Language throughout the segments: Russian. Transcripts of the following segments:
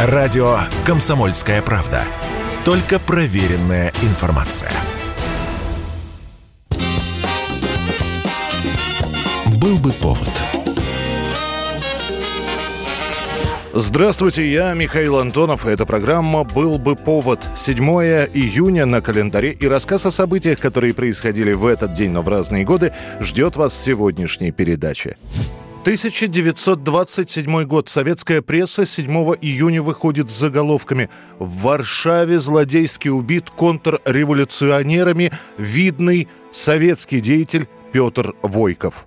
Радио «Комсомольская правда». Только проверенная информация. Был бы повод. Здравствуйте, я Михаил Антонов. Эта программа «Был бы повод». 7 июня на календаре и рассказ о событиях, которые происходили в этот день, но в разные годы, ждет вас в сегодняшней передаче. 1927 год. Советская пресса 7 июня выходит с заголовками «В Варшаве злодейски убит контрреволюционерами видный советский деятель Петр Войков»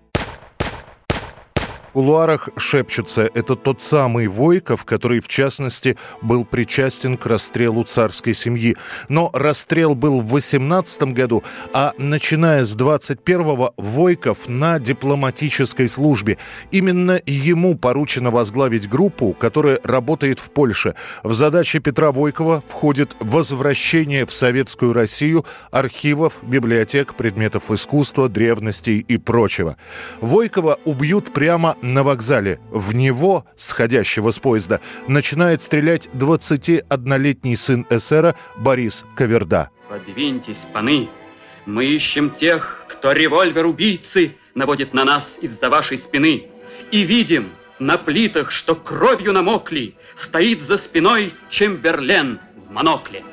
кулуарах шепчутся, это тот самый Войков, который, в частности, был причастен к расстрелу царской семьи. Но расстрел был в 18 году, а начиная с 21-го Войков на дипломатической службе. Именно ему поручено возглавить группу, которая работает в Польше. В задачи Петра Войкова входит возвращение в Советскую Россию архивов, библиотек, предметов искусства, древностей и прочего. Войкова убьют прямо на вокзале. В него, сходящего с поезда, начинает стрелять 21-летний сын эсера Борис Каверда. Подвиньтесь, паны, мы ищем тех, кто револьвер убийцы наводит на нас из-за вашей спины. И видим на плитах, что кровью намокли, стоит за спиной Чемберлен в монокле.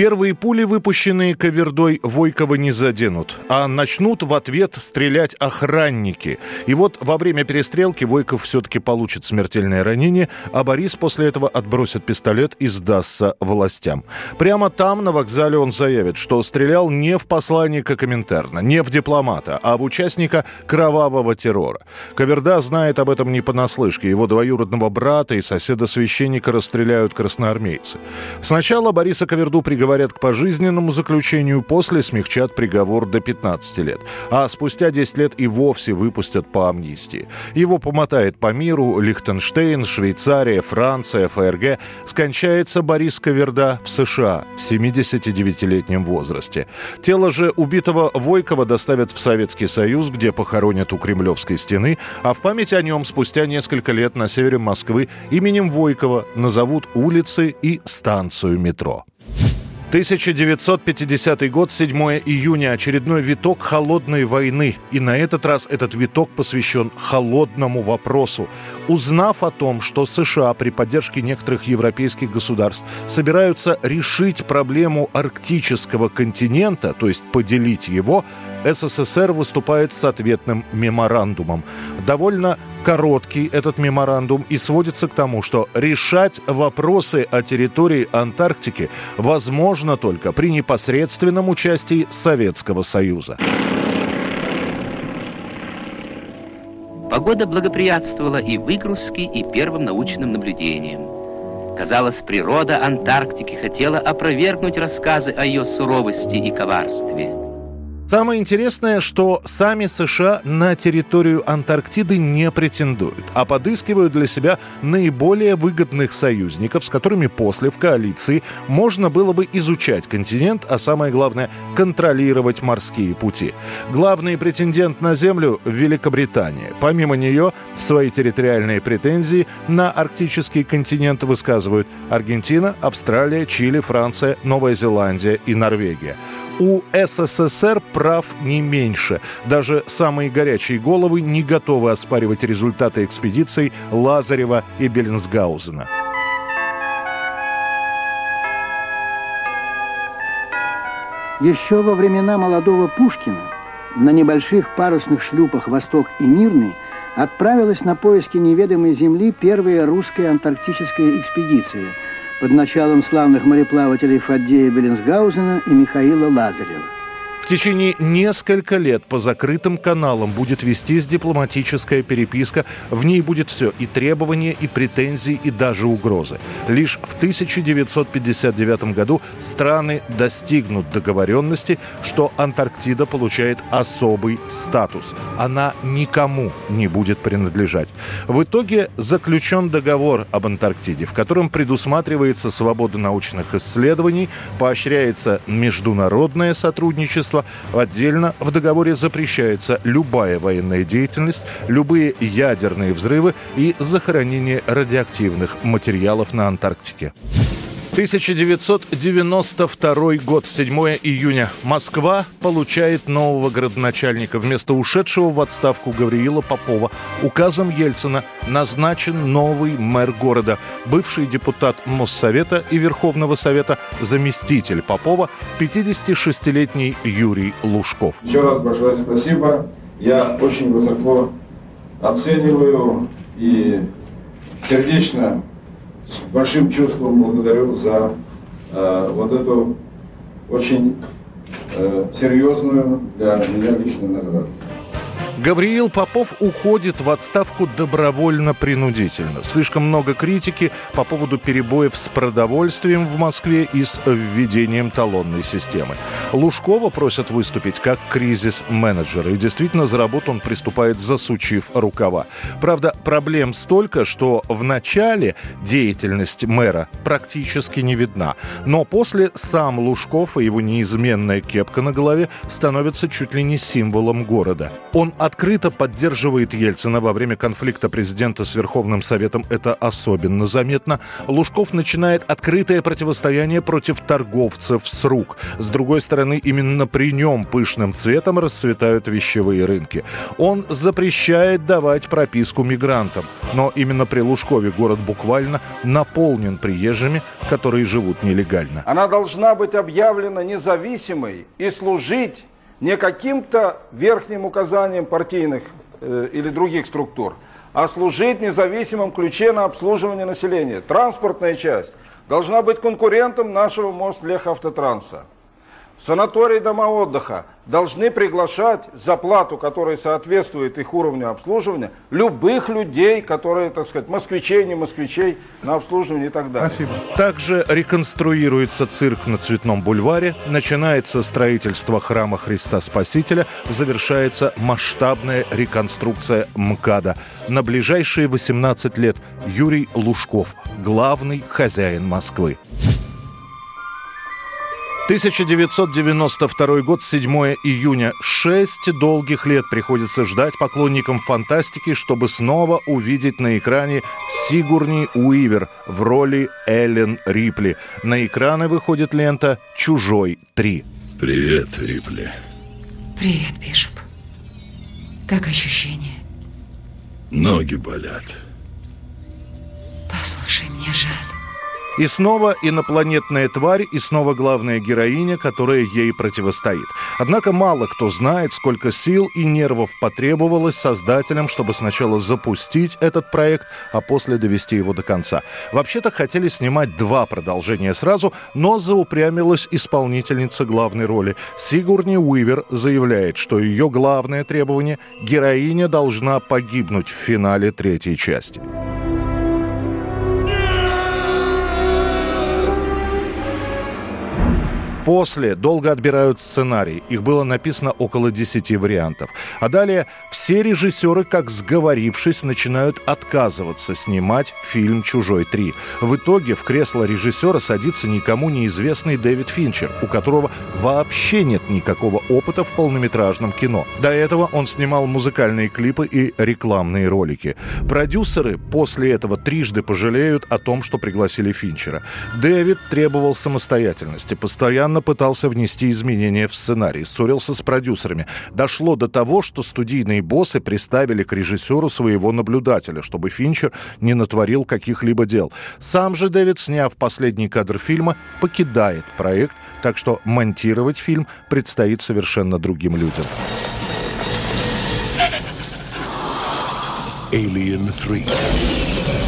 Первые пули, выпущенные Кавердой, Войкова не заденут, а начнут в ответ стрелять охранники. И вот во время перестрелки Войков все-таки получит смертельное ранение, а Борис после этого отбросит пистолет и сдастся властям. Прямо там, на вокзале, он заявит, что стрелял не в посланника Коминтерна, не в дипломата, а в участника кровавого террора. Каверда знает об этом не понаслышке. Его двоюродного брата и соседа-священника расстреляют красноармейцы. Сначала Бориса Каверду приговорили приговорят к пожизненному заключению, после смягчат приговор до 15 лет. А спустя 10 лет и вовсе выпустят по амнистии. Его помотает по миру Лихтенштейн, Швейцария, Франция, ФРГ. Скончается Борис Каверда в США в 79-летнем возрасте. Тело же убитого Войкова доставят в Советский Союз, где похоронят у Кремлевской стены, а в память о нем спустя несколько лет на севере Москвы именем Войкова назовут улицы и станцию метро. 1950 год, 7 июня, очередной виток холодной войны. И на этот раз этот виток посвящен холодному вопросу. Узнав о том, что США при поддержке некоторых европейских государств собираются решить проблему арктического континента, то есть поделить его, СССР выступает с ответным меморандумом. Довольно короткий этот меморандум и сводится к тому, что решать вопросы о территории Антарктики возможно только при непосредственном участии Советского Союза. Погода благоприятствовала и выгрузке, и первым научным наблюдениям. Казалось, природа Антарктики хотела опровергнуть рассказы о ее суровости и коварстве – Самое интересное, что сами США на территорию Антарктиды не претендуют, а подыскивают для себя наиболее выгодных союзников, с которыми после в коалиции можно было бы изучать континент, а самое главное – контролировать морские пути. Главный претендент на Землю – Великобритания. Помимо нее, свои территориальные претензии на арктический континент высказывают Аргентина, Австралия, Чили, Франция, Новая Зеландия и Норвегия у СССР прав не меньше. Даже самые горячие головы не готовы оспаривать результаты экспедиций Лазарева и Беллинсгаузена. Еще во времена молодого Пушкина на небольших парусных шлюпах «Восток» и «Мирный» отправилась на поиски неведомой земли первая русская антарктическая экспедиция – под началом славных мореплавателей Фаддея Беллинсгаузена и Михаила Лазарева течение несколько лет по закрытым каналам будет вестись дипломатическая переписка. В ней будет все – и требования, и претензии, и даже угрозы. Лишь в 1959 году страны достигнут договоренности, что Антарктида получает особый статус. Она никому не будет принадлежать. В итоге заключен договор об Антарктиде, в котором предусматривается свобода научных исследований, поощряется международное сотрудничество, производства. Отдельно в договоре запрещается любая военная деятельность, любые ядерные взрывы и захоронение радиоактивных материалов на Антарктике. 1992 год, 7 июня. Москва получает нового городоначальника. Вместо ушедшего в отставку Гавриила Попова указом Ельцина назначен новый мэр города, бывший депутат Моссовета и Верховного Совета, заместитель Попова, 56-летний Юрий Лужков. Еще раз большое спасибо. Я очень высоко оцениваю и сердечно с большим чувством благодарю за э, вот эту очень э, серьезную для меня личную награду. Гавриил Попов уходит в отставку добровольно-принудительно. Слишком много критики по поводу перебоев с продовольствием в Москве и с введением талонной системы. Лужкова просят выступить как кризис-менеджер. И действительно, за работу он приступает, засучив рукава. Правда, проблем столько, что в начале деятельность мэра практически не видна. Но после сам Лужков и его неизменная кепка на голове становятся чуть ли не символом города. Он открыто поддерживает Ельцина во время конфликта президента с Верховным Советом. Это особенно заметно. Лужков начинает открытое противостояние против торговцев с рук. С другой стороны, именно при нем пышным цветом расцветают вещевые рынки. Он запрещает давать прописку мигрантам. Но именно при Лужкове город буквально наполнен приезжими, которые живут нелегально. Она должна быть объявлена независимой и служить не каким-то верхним указанием партийных э, или других структур, а служить независимом ключе на обслуживание населения. Транспортная часть должна быть конкурентом нашего Мостлехавтотранса. Санатории дома отдыха должны приглашать за плату, которая соответствует их уровню обслуживания, любых людей, которые, так сказать, москвичей, не москвичей, на обслуживание и так далее. Спасибо. Также реконструируется цирк на Цветном бульваре, начинается строительство храма Христа Спасителя, завершается масштабная реконструкция МКАДа. На ближайшие 18 лет Юрий Лужков, главный хозяин Москвы. 1992 год, 7 июня. Шесть долгих лет приходится ждать поклонникам фантастики, чтобы снова увидеть на экране Сигурни Уивер в роли Эллен Рипли. На экраны выходит лента «Чужой 3». Привет, Рипли. Привет, Бишоп. Как ощущения? Ноги болят. Послушай, мне жаль. И снова инопланетная тварь, и снова главная героиня, которая ей противостоит. Однако мало кто знает, сколько сил и нервов потребовалось создателям, чтобы сначала запустить этот проект, а после довести его до конца. Вообще-то хотели снимать два продолжения сразу, но заупрямилась исполнительница главной роли. Сигурни Уивер заявляет, что ее главное требование – героиня должна погибнуть в финале третьей части. После долго отбирают сценарий. Их было написано около 10 вариантов. А далее все режиссеры, как сговорившись, начинают отказываться снимать фильм «Чужой 3». В итоге в кресло режиссера садится никому неизвестный Дэвид Финчер, у которого вообще нет никакого опыта в полнометражном кино. До этого он снимал музыкальные клипы и рекламные ролики. Продюсеры после этого трижды пожалеют о том, что пригласили Финчера. Дэвид требовал самостоятельности, постоянно постоянно пытался внести изменения в сценарий, ссорился с продюсерами. Дошло до того, что студийные боссы приставили к режиссеру своего наблюдателя, чтобы Финчер не натворил каких-либо дел. Сам же Дэвид, сняв последний кадр фильма, покидает проект, так что монтировать фильм предстоит совершенно другим людям. Alien 3.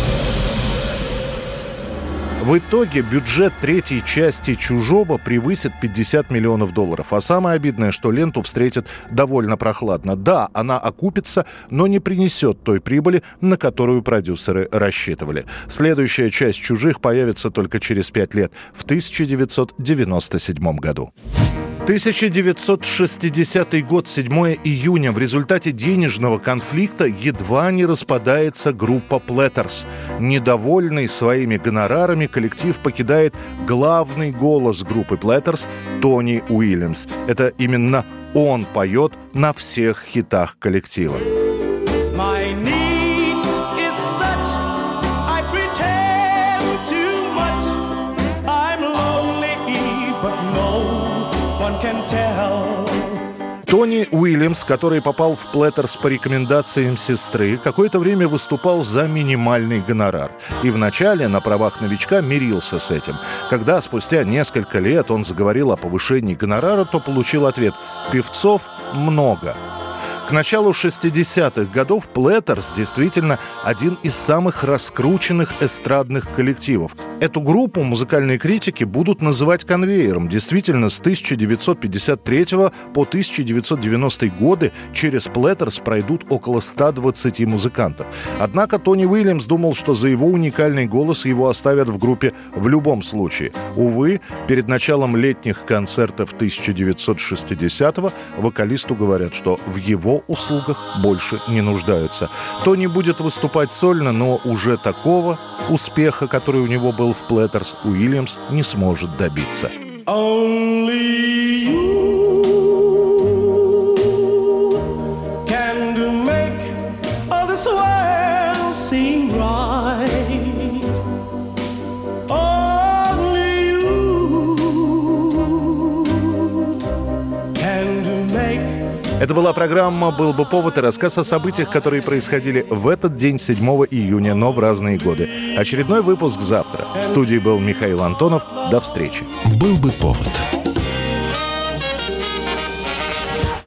В итоге бюджет третьей части «Чужого» превысит 50 миллионов долларов. А самое обидное, что ленту встретят довольно прохладно. Да, она окупится, но не принесет той прибыли, на которую продюсеры рассчитывали. Следующая часть «Чужих» появится только через пять лет, в 1997 году. 1960 год, 7 июня. В результате денежного конфликта едва не распадается группа Platters. Недовольный своими гонорарами, коллектив покидает главный голос группы Platters Тони Уильямс. Это именно он поет на всех хитах коллектива. Тони Уильямс, который попал в Platters по рекомендациям сестры, какое-то время выступал за минимальный гонорар. И вначале на правах новичка мирился с этим. Когда спустя несколько лет он заговорил о повышении гонорара, то получил ответ «певцов много, к началу 60-х годов Platters действительно один из самых раскрученных эстрадных коллективов. Эту группу музыкальные критики будут называть конвейером. Действительно, с 1953 по 1990 годы через Platters пройдут около 120 музыкантов. Однако Тони Уильямс думал, что за его уникальный голос его оставят в группе в любом случае. Увы, перед началом летних концертов 1960-го вокалисту говорят, что в его услугах больше не нуждаются. Тони будет выступать сольно, но уже такого успеха, который у него был в Platters, Уильямс не сможет добиться. Это была программа «Был бы повод» и рассказ о событиях, которые происходили в этот день, 7 июня, но в разные годы. Очередной выпуск завтра. В студии был Михаил Антонов. До встречи. «Был бы повод»